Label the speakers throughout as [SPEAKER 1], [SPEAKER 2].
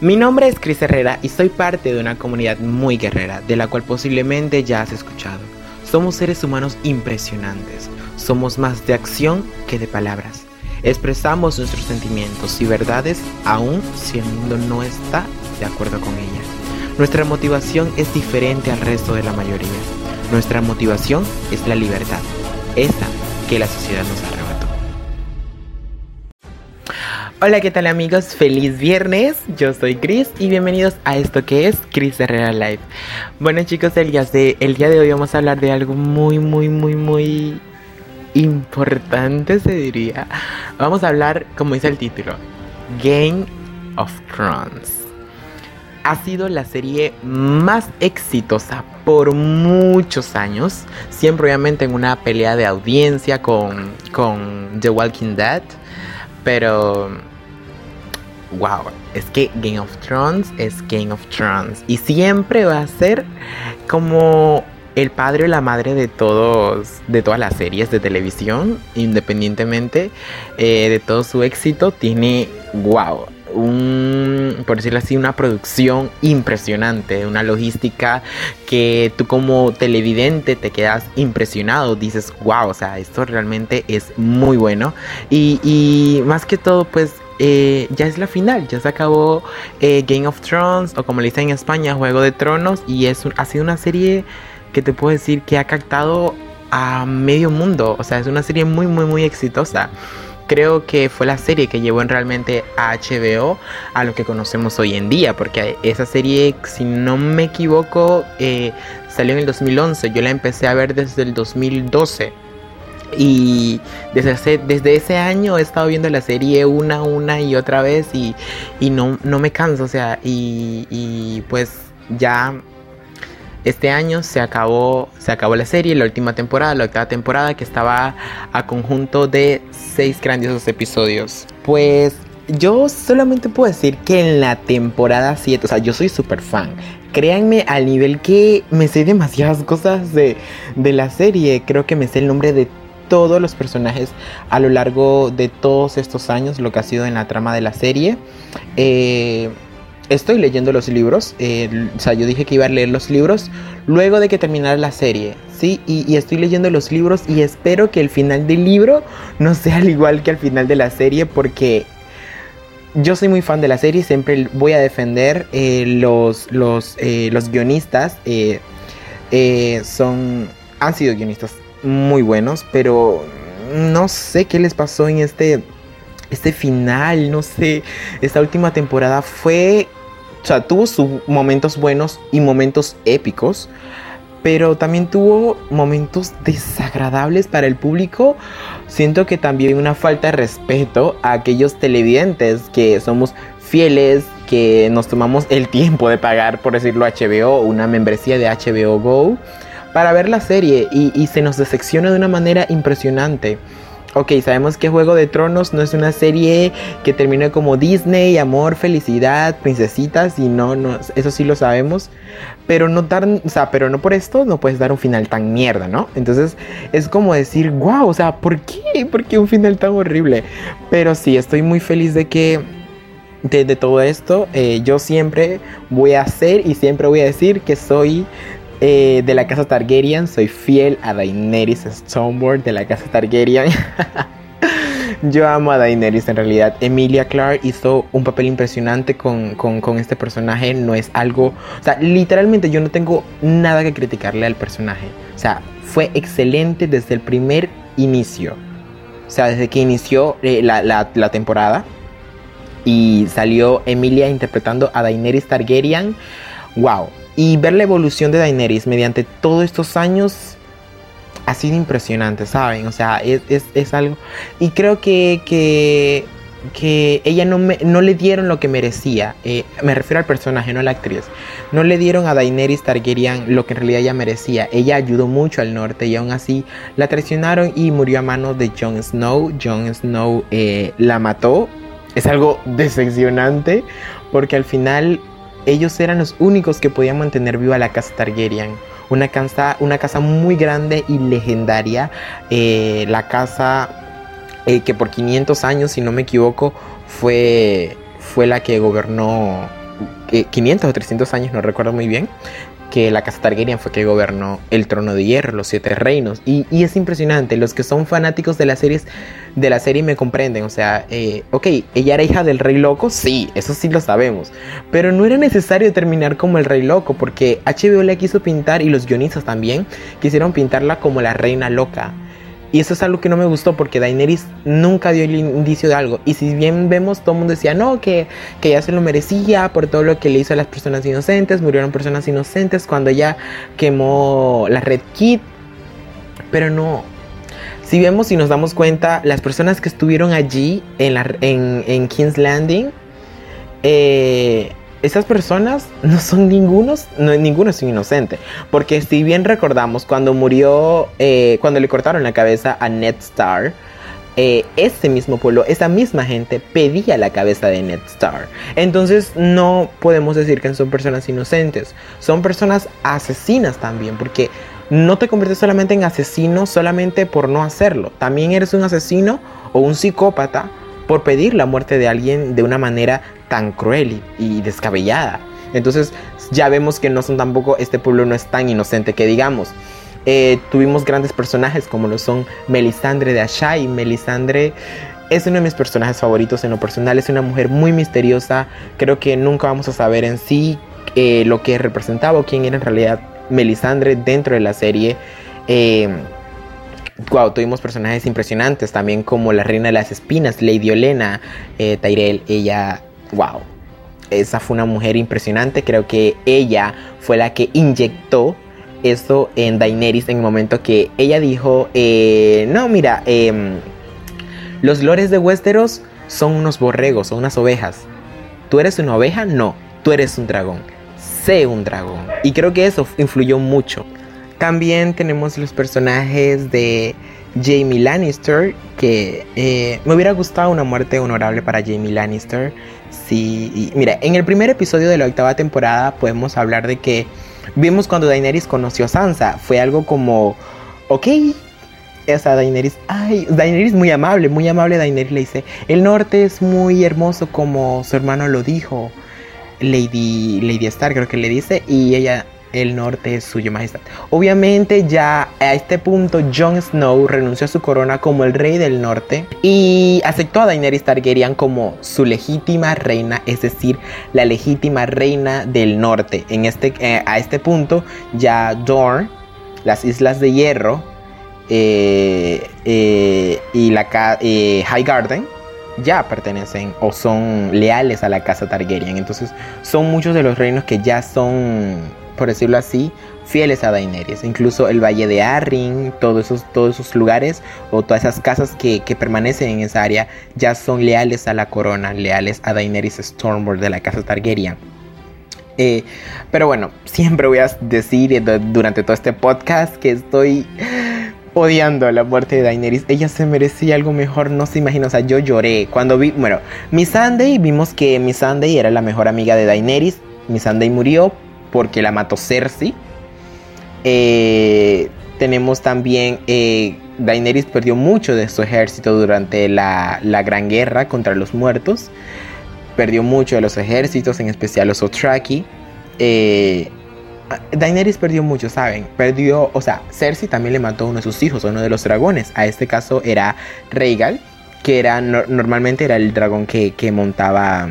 [SPEAKER 1] Mi nombre es Cris Herrera y soy parte de una comunidad muy guerrera, de la cual posiblemente ya has escuchado. Somos seres humanos impresionantes, somos más de acción que de palabras. Expresamos nuestros sentimientos y verdades aun si el mundo no está de acuerdo con ellas. Nuestra motivación es diferente al resto de la mayoría. Nuestra motivación es la libertad, esa que la sociedad nos. Hola, ¿qué tal amigos? Feliz viernes, yo soy Chris y bienvenidos a esto que es Chris Herrera Live. Bueno chicos, el día, de, el día de hoy vamos a hablar de algo muy, muy, muy, muy importante se diría. Vamos a hablar, como dice el título, Game of Thrones. Ha sido la serie más exitosa por muchos años, siempre obviamente en una pelea de audiencia con, con The Walking Dead, pero wow, es que Game of Thrones es Game of Thrones y siempre va a ser como el padre o la madre de todos, de todas las series de televisión, independientemente eh, de todo su éxito, tiene, wow, un, por decirlo así, una producción impresionante, una logística que tú como televidente te quedas impresionado, dices, wow, o sea, esto realmente es muy bueno. Y, más que todo, pues eh, ya es la final, ya se acabó eh, Game of Thrones, o como le dicen en España, Juego de Tronos, y es ha sido una serie que te puedo decir que ha captado a medio mundo. O sea, es una serie muy, muy, muy exitosa. Creo que fue la serie que llevó realmente a HBO a lo que conocemos hoy en día, porque esa serie, si no me equivoco, eh, salió en el 2011. Yo la empecé a ver desde el 2012. Y desde ese, desde ese año he estado viendo la serie una, una y otra vez y, no, no me canso. O sea, y, y pues ya este año se acabó, se acabó la serie, la última temporada, la octava temporada, que estaba a conjunto de seis grandiosos episodios. Pues yo solamente puedo decir que en la temporada 7, o sea, yo soy súper fan. Créanme al nivel que me sé demasiadas cosas de, de la serie. Creo que me sé el nombre de todos los personajes a lo largo de todos estos años, lo que ha sido en la trama de la serie. Eh, estoy leyendo los libros. Eh, o sea, yo dije que iba a leer los libros luego de que terminara la serie. Sí, y, estoy leyendo los libros y espero que el final del libro no sea al igual que al final de la serie porque yo soy muy fan de la serie. Siempre voy a defender eh, los, los, los guionistas. son, han sido guionistas muy buenos, pero no sé qué les pasó en este este final, no sé, esta última temporada fue, o sea, tuvo sus momentos buenos y momentos épicos, pero también tuvo momentos desagradables para el público. Siento que también una falta de respeto a aquellos televidentes que somos fieles, que nos tomamos el tiempo de pagar, por decirlo, HBO, una membresía de HBO Go para ver la serie y, se nos decepciona de una manera impresionante. Ok, sabemos que Juego de Tronos no es una serie que termine como Disney, amor, felicidad, princesitas, y no, no, eso sí lo sabemos. Pero no dar, o sea, pero no por esto no puedes dar un final tan mierda, ¿no? Entonces es como decir, wow, o sea, ¿por qué? ¿Por qué un final tan horrible? Pero sí, estoy muy feliz de que de, todo esto, eh, yo siempre voy a hacer y siempre voy a decir que soy eh, de la casa Targaryen, soy fiel a Daenerys Stoneborn de la casa Targaryen. Yo amo a Daenerys en realidad. Emilia Clarke hizo un papel impresionante con, con, este personaje. No es algo... O sea, literalmente yo no tengo nada que criticarle al personaje. O sea, fue excelente desde el primer inicio. O sea, desde que inició eh, la, la, la temporada. Y salió Emilia interpretando a Daenerys Targaryen. ¡Wow! Y ver la evolución de Daenerys mediante todos estos años ha sido impresionante, ¿saben? O sea, es, algo... Y creo que, que, que ella no, me, no le dieron lo que merecía. Eh, me refiero al personaje, no a la actriz. No le dieron a Daenerys Targaryen lo que en realidad ella merecía. Ella ayudó mucho al norte y aún así la traicionaron y murió a manos de Jon Snow. Jon Snow eh, la mató. Es algo decepcionante porque al final ellos eran los únicos que podían mantener viva la casa Targaryen. Una casa, una casa muy grande y legendaria. Eh, la casa eh, que por 500 años, si no me equivoco, fue, fue la que gobernó 500 o 300 años, no recuerdo muy bien, que la casa Targaryen fue que gobernó el trono de hierro, los siete reinos. Y, es impresionante, los que son fanáticos de las series, de la serie me comprenden. O sea, eh, ok, ella era hija del rey loco, sí, eso sí lo sabemos. Pero no era necesario terminar como el rey loco, porque HBO la quiso pintar y los guionistas también quisieron pintarla como la reina loca. Y eso es algo que no me gustó porque Daenerys nunca dio el indicio de algo. Y si bien vemos, todo el mundo decía, no, que, que ella se lo merecía por todo lo que le hizo a las personas inocentes. Murieron personas inocentes cuando ella quemó la Red Kit. Pero no. Si vemos y nos damos cuenta, las personas que estuvieron allí en, en King's Landing, eh, esas personas no son ningunos, no, ninguno es inocente. Porque si bien recordamos cuando murió, eh, cuando le cortaron la cabeza a Ned Starr, eh, ese mismo pueblo, esa misma gente pedía la cabeza de Ned Starr. Entonces no podemos decir que son personas inocentes, son personas asesinas también, porque no te conviertes solamente en asesino solamente por no hacerlo, también eres un asesino o un psicópata por pedir la muerte de alguien de una manera tan cruel y, descabellada. Entonces ya vemos que no son tampoco, este pueblo no es tan inocente que digamos. Eh, tuvimos grandes personajes como lo son Melisandre de Ashai. Melisandre es uno de mis personajes favoritos en lo personal. Es una mujer muy misteriosa. Creo que nunca vamos a saber en sí eh, lo que representaba o quién era en realidad Melisandre dentro de la serie. Eh, wow, tuvimos personajes impresionantes también como la reina de las espinas, Lady Olena, eh, Tyrell. Ella wow, esa fue una mujer impresionante. Creo que ella fue la que inyectó eso en Daenerys en el momento que ella dijo, eh, no, mira, em, los lores de Westeros son unos borregos, son unas ovejas. ¿Tú eres una oveja? No, tú eres un dragón. Sé un dragón. Y creo que eso influyó mucho. También tenemos los personajes de Jamie Lannister, que eh, me hubiera gustado una muerte honorable para Jamie Lannister. Sí, mira, en el primer episodio de la octava temporada podemos hablar de que vimos cuando Daenerys conoció a Sansa. Fue algo como, ok, esa Daenerys, ay, Daenerys muy amable, muy amable Daenerys le dice, el norte es muy hermoso como su hermano lo dijo. Lady, Lady Stark creo que le dice y ella el norte es suyo majestad. Obviamente ya a este punto Jon Snow renunció a su corona como el rey del norte y aceptó a Daenerys Targaryen como su legítima reina, es decir, la legítima reina del norte. En este, eh, a este punto ya Dorne, las Islas de Hierro eh, eh, y la High Garden ya pertenecen o son leales a la casa Targaryen. Entonces son muchos de los reinos que ya son por decirlo así, fieles a Daenerys. Incluso el Valle de Arryn, todos esos, todos esos lugares o todas esas casas que, permanecen en esa área ya son leales a la corona, leales a Daenerys Stormborn de la casa Targaryen. Eh, pero bueno, siempre voy a decir durante todo este podcast que estoy odiando la muerte de Daenerys. Ella se merecía algo mejor, no se imagina. O sea, yo lloré cuando vi, bueno, Miss Sunday, vimos que Miss Sunday era la mejor amiga de Daenerys. Miss Sunday murió, porque la mató Cersei. Eh, tenemos también eh, Daenerys perdió mucho de su ejército durante la, Gran Guerra contra los muertos. Perdió mucho de los ejércitos, en especial los Othraki. Eh, Daenerys perdió mucho, ¿saben? Perdió, o sea, Cersei también le mató a uno de sus hijos, uno de los dragones. A este caso era Rhaegal, que era normalmente era el dragón que, que montaba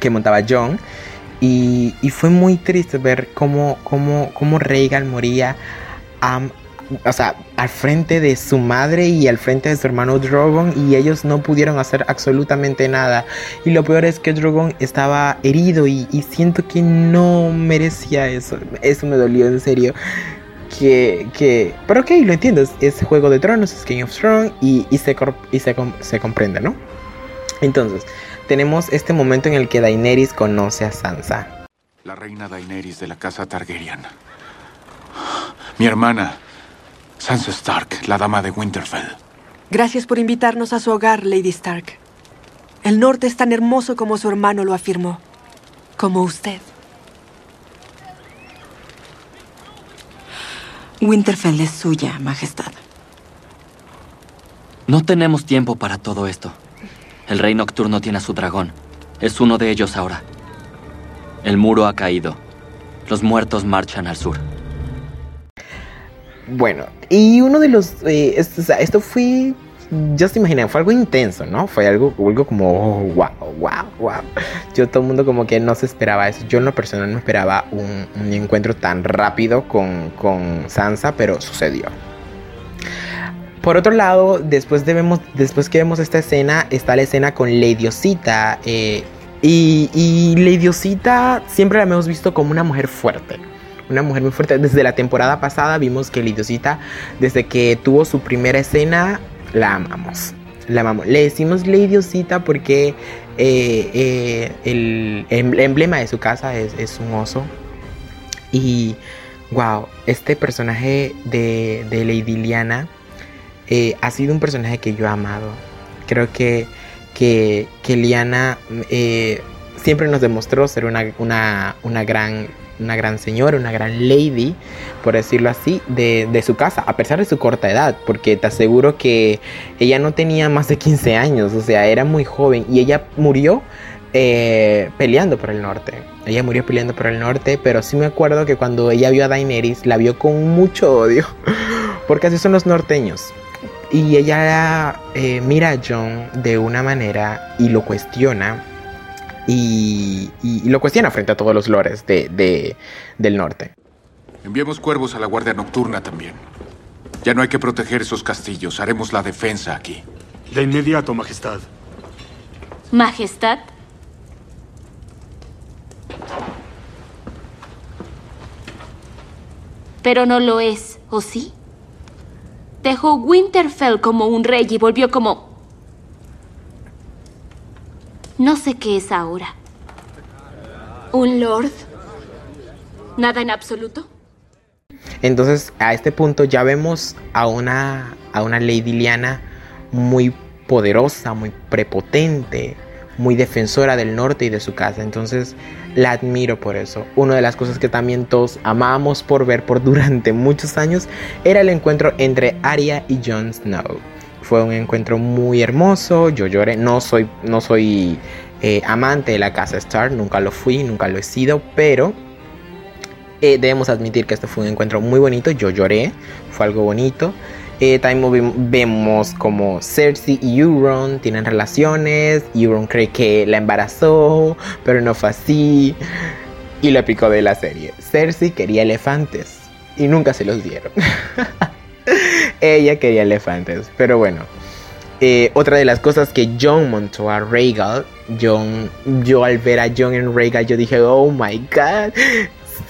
[SPEAKER 1] que montaba Jon. Y, fue muy triste ver cómo, cómo, cómo Reagan moría o sea, al frente de su madre y al frente de su hermano Drogon y ellos no pudieron hacer absolutamente nada. Y lo peor es que Drogon estaba herido y, siento que no merecía eso. Eso me dolió en serio. Que, que, pero ok, lo entiendo, es, Juego de Tronos, es King of Thrones y, se, y se, se comprende, ¿no? Entonces, tenemos este momento en el que Daenerys conoce a Sansa.
[SPEAKER 2] La reina Daenerys de la casa Targaryen. Mi hermana, Sansa Stark, la dama de Winterfell.
[SPEAKER 3] Gracias por invitarnos a su hogar, Lady Stark. El norte es tan hermoso como su hermano lo afirmó. Como usted.
[SPEAKER 4] Winterfell es suya, Majestad.
[SPEAKER 5] No tenemos tiempo para todo esto. El rey nocturno tiene a su dragón. Es uno de ellos ahora. El muro ha caído. Los muertos marchan al sur.
[SPEAKER 1] Bueno, y uno de los... eh, esto, o sea, esto fue... Yo se imaginé, fue algo intenso, ¿no? Fue algo, algo como, wow, wow, wow. Yo todo el mundo como que no se esperaba eso. Yo en lo personal no esperaba un, un encuentro tan rápido con, con Sansa, pero sucedió. Por otro lado, después, de después que vemos esta escena, está la escena con Lady Osita. eh, y, Lady Osita siempre la hemos visto como una mujer fuerte. Una mujer muy fuerte. Desde la temporada pasada vimos que Lady Osita, desde que tuvo su primera escena, la amamos. La amamos. Le decimos Lady Osita porque eh, eh, el, el emblema de su casa es, es un oso. Y wow, este personaje de, de Lady Liana eh, ha sido un personaje que yo he amado. Creo que, que, que Liana eh, siempre nos demostró ser una, una, una, gran, una gran señora, una gran lady, por decirlo así, de, de su casa, a pesar de su corta edad, porque te aseguro que ella no tenía más de 15 años, o sea, era muy joven y ella murió eh, peleando por el norte. Ella murió peleando por el norte, pero sí me acuerdo que cuando ella vio a Daenerys, la vio con mucho odio, porque así son los norteños. Y ella eh, mira a John de una manera y lo cuestiona. Y, y- y lo cuestiona frente a todos los lores de, de- del norte.
[SPEAKER 2] Enviemos cuervos a la Guardia Nocturna también. Ya no hay que proteger esos castillos. Haremos la defensa aquí.
[SPEAKER 6] De inmediato, Majestad.
[SPEAKER 7] Majestad, pero no lo es, ¿o sí? Dejó Winterfell como un rey y volvió como... No sé qué es ahora. ¿Un lord? ¿Nada en absoluto?
[SPEAKER 1] Entonces, a este punto ya vemos a una, a una Lady Liana muy poderosa, muy prepotente, muy defensora del norte y de su casa. Entonces, la admiro por eso. Una de las cosas que también todos amamos por ver por durante muchos años era el encuentro entre Arya y Jon Snow. Fue un encuentro muy hermoso. Yo lloré. No soy, no soy eh, amante de la casa Stark. Nunca lo fui, nunca lo he sido. Pero eh, debemos admitir que este fue un encuentro muy bonito. Yo lloré, fue algo bonito. Eh, también vemos como Cersei y Euron tienen relaciones. Euron cree que la embarazó, pero no fue así. Y lo picó de la serie. Cersei quería elefantes y nunca se los dieron. Ella quería elefantes, pero bueno. Eh, otra de las cosas que John montó a Rhaegal, John, yo al ver a John en Rhaegal, yo dije, oh my god.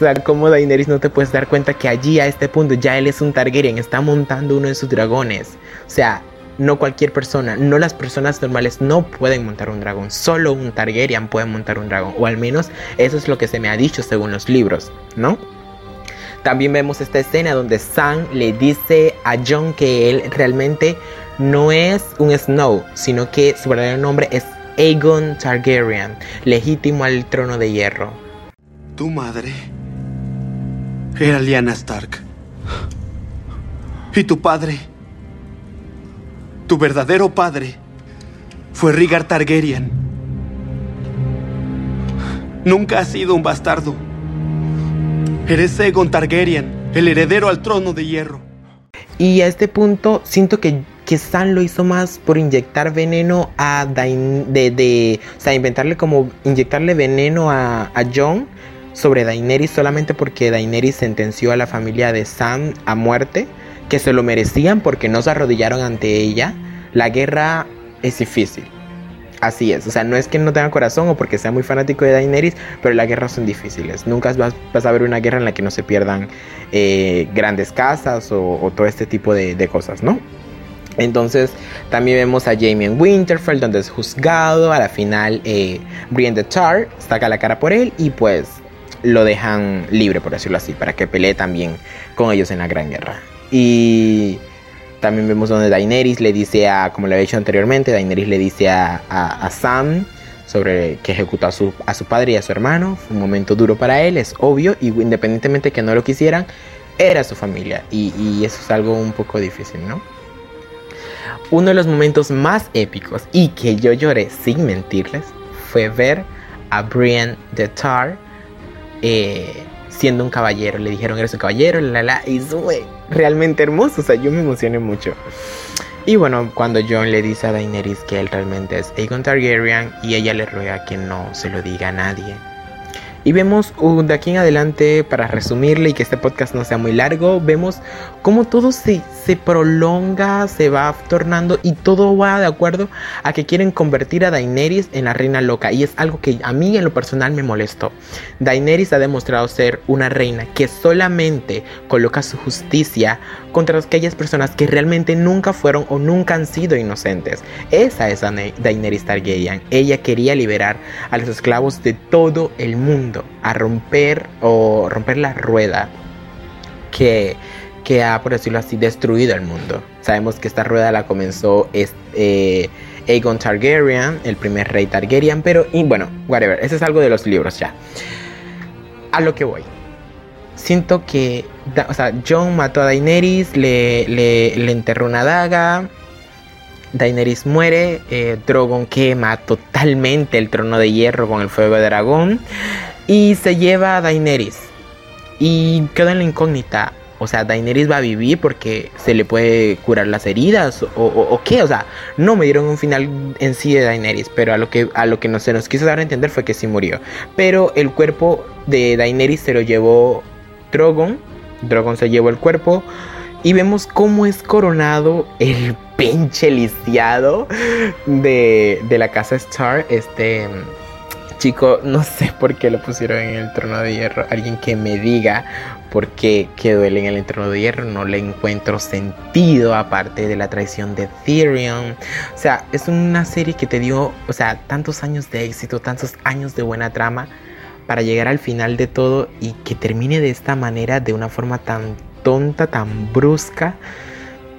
[SPEAKER 1] Sea, como Daenerys no te puedes dar cuenta que allí a este punto ya él es un Targaryen, está montando uno de sus dragones. O sea, no cualquier persona, no las personas normales no pueden montar un dragón, solo un Targaryen puede montar un dragón, o al menos eso es lo que se me ha dicho según los libros, ¿no? También vemos esta escena donde Sam le dice a John que él realmente no es un Snow, sino que su verdadero nombre es Aegon Targaryen, legítimo al trono de hierro.
[SPEAKER 8] Tu madre era Lyanna Stark. Y tu padre, tu verdadero padre, fue Rhaegar Targaryen. Nunca has sido un bastardo. Eres Aegon Targaryen, el heredero al trono de hierro.
[SPEAKER 1] Y a este punto siento que, que Sam lo hizo más por inyectar veneno a Dain de, de, o sea, inventarle como inyectarle veneno a, a John sobre Daenerys solamente porque Daenerys sentenció a la familia de Sam a muerte, que se lo merecían porque no se arrodillaron ante ella. La guerra es difícil. Así es, o sea, no es que no tenga corazón o porque sea muy fanático de Daenerys, pero las guerras son difíciles. Nunca vas, vas a ver una guerra en la que no se pierdan eh, grandes casas o, todo este tipo de, cosas, ¿no? Entonces también vemos a Jamie en Winterfell donde es juzgado, a la final eh, Brienne de Tar saca la cara por él y pues lo dejan libre, por decirlo así, para que pelee también con ellos en la Gran Guerra. Y también vemos donde Daenerys le dice a, como le había dicho anteriormente, Daenerys le dice a, a, Sam sobre que ejecutó a su, a su padre y a su hermano. Fue un momento duro para él, es obvio, y independientemente que no lo quisieran, era su familia. Y, y eso es algo un poco difícil, ¿no? Uno de los momentos más épicos y que yo lloré sin mentirles fue ver a Brienne de Tar eh, siendo un caballero. Le dijeron, eres un caballero, la, la, y fue realmente hermoso. O sea, yo me emocioné mucho. Y bueno, cuando John le dice a Daenerys que él realmente es Aegon Targaryen y ella le ruega que no se lo diga a nadie. Y vemos uh, de aquí en adelante, para resumirle y que este podcast no sea muy largo, vemos cómo todo se, se prolonga, se va tornando y todo va de acuerdo a que quieren convertir a Daenerys en la reina loca. Y es algo que a mí en lo personal me molestó. Daenerys ha demostrado ser una reina que solamente coloca su justicia contra aquellas personas que realmente nunca fueron o nunca han sido inocentes. Esa es Daenerys Targaryen. Ella quería liberar a los esclavos de todo el mundo a romper o romper la rueda que, que ha, por decirlo así, destruido el mundo. Sabemos que esta rueda la comenzó este, Aegon Targaryen, el primer rey Targaryen, pero, y bueno, whatever, eso es algo de los libros ya. A lo que voy. Siento que, o sea, Jon mató a Daenerys, le, le, le enterró una daga, Daenerys muere, eh, Drogon quema totalmente el trono de hierro con el fuego de dragón y se lleva a Daenerys. Y queda en la incógnita. O sea, Daenerys va a vivir porque se le puede curar las heridas o, qué. O sea, no me dieron un final en sí de Daenerys, pero a lo que, a lo que no se nos quiso dar a entender fue que sí murió. Pero el cuerpo de Daenerys se lo llevó Drogon. Drogon se llevó el cuerpo. Y vemos cómo es coronado el pinche lisiado de, de la casa Star. Este chico, no sé por qué lo pusieron en el trono de hierro. Alguien que me diga por qué quedó en el trono de hierro. No le encuentro sentido aparte de la traición de Tyrion. O sea, es una serie que te dio, o sea, tantos años de éxito, tantos años de buena trama para llegar al final de todo y que termine de esta manera, de una forma tan tonta, tan brusca.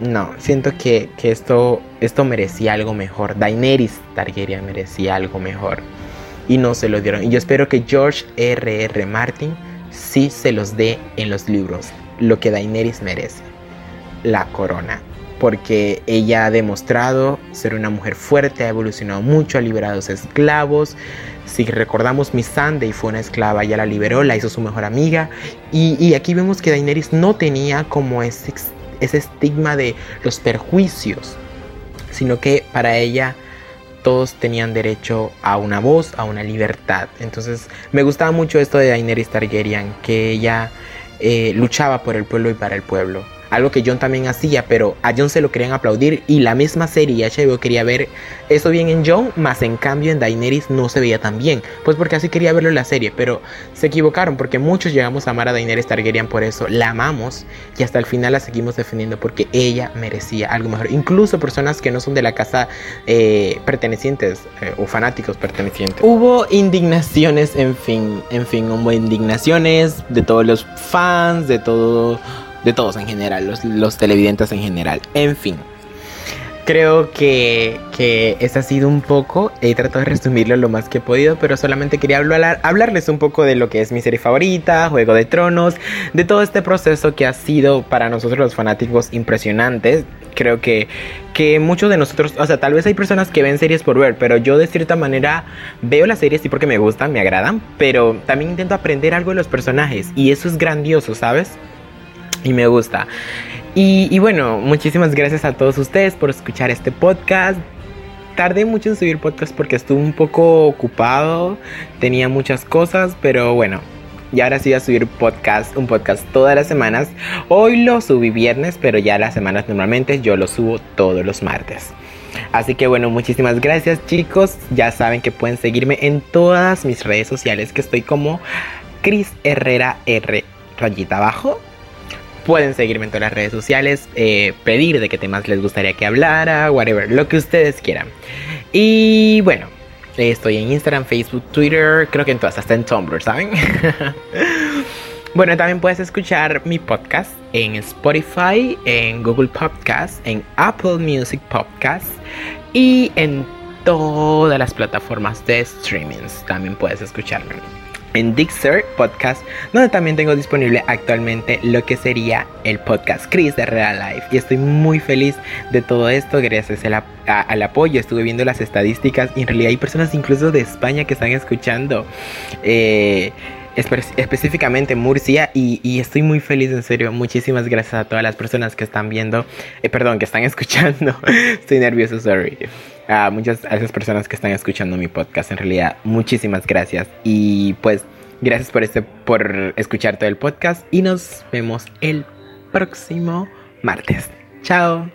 [SPEAKER 1] No, siento que, esto, esto merecía algo mejor. Daenerys Targaryen merecía algo mejor. Y no se lo dieron. Y yo espero que George R.R. R. Martin sí se los dé en los libros. Lo que Daenerys merece. La corona. Porque ella ha demostrado ser una mujer fuerte, ha evolucionado mucho, ha liberado a los esclavos, si recordamos, Miss Sunday fue una esclava, ya la liberó, la hizo su mejor amiga. Y, aquí vemos que Daenerys no tenía como ese, ese estigma de los perjuicios, sino que para ella todos tenían derecho a una voz, a una libertad. Entonces me gustaba mucho esto de Daenerys Targaryen, que ella eh, luchaba por el pueblo y para el pueblo algo que John también hacía, pero a John se lo querían aplaudir y la misma serie HBO quería ver eso bien en John, más en cambio en Daenerys no se veía tan bien, pues porque así quería verlo en la serie, pero se equivocaron porque muchos llegamos a amar a Daenerys Targaryen por eso, la amamos y hasta el final la seguimos defendiendo porque ella merecía algo mejor, incluso personas que no son de la casa eh, pertenecientes eh, o fanáticos pertenecientes. Hubo indignaciones, en fin, en fin, hubo indignaciones de todos los fans, de todo de todos en general, los, televidentes en general. En fin, creo que, que este ha sido un poco, he tratado de resumirlo lo más que he podido, pero solamente quería hablar, hablarles un poco de lo que es mi serie favorita, Juego de Tronos, de todo este proceso que ha sido para nosotros los fanáticos impresionante. Creo que, que muchos de nosotros, o sea, tal vez hay personas que ven series por ver, pero yo de cierta manera veo las series sí porque me gustan, me agradan, pero también intento aprender algo de los personajes y eso es grandioso, ¿sabes? y me gusta. Y, bueno, muchísimas gracias a todos ustedes por escuchar este podcast. Tardé mucho en subir podcast porque estuve un poco ocupado, tenía muchas cosas, pero bueno, y ahora sí voy a subir podcast, un podcast todas las semanas. Hoy lo subí viernes, pero ya las semanas normalmente yo lo subo todos los martes. Así que bueno, muchísimas gracias chicos. Ya saben que pueden seguirme en todas mis redes sociales, que estoy como Chris Herrera R rayita abajo Pueden seguirme en todas las redes sociales, eh, pedir de qué temas les gustaría que hablara, whatever, lo que ustedes quieran. Y bueno, estoy en Instagram, Facebook, Twitter, creo que en todas, hasta en Tumblr, ¿saben? bueno, también puedes escuchar mi podcast en Spotify, en Google Podcast, en Apple Music Podcast y en todas las plataformas de streamings. También puedes escucharme en Dixer Podcast, donde también tengo disponible actualmente lo que sería el podcast Chris de Real Life. Y estoy muy feliz de todo esto, gracias al, apoyo. Estuve viendo las estadísticas y en realidad hay personas incluso de España que están escuchando. Eh, específicamente Murcia y, estoy muy feliz, en serio. Muchísimas gracias a todas las personas que están viendo, eh, perdón, que están escuchando. estoy nervioso, sorry. A muchas a esas personas que están escuchando mi podcast, en realidad, muchísimas gracias. Y pues, gracias por, este, por escuchar todo el podcast y nos vemos el próximo martes. Chao.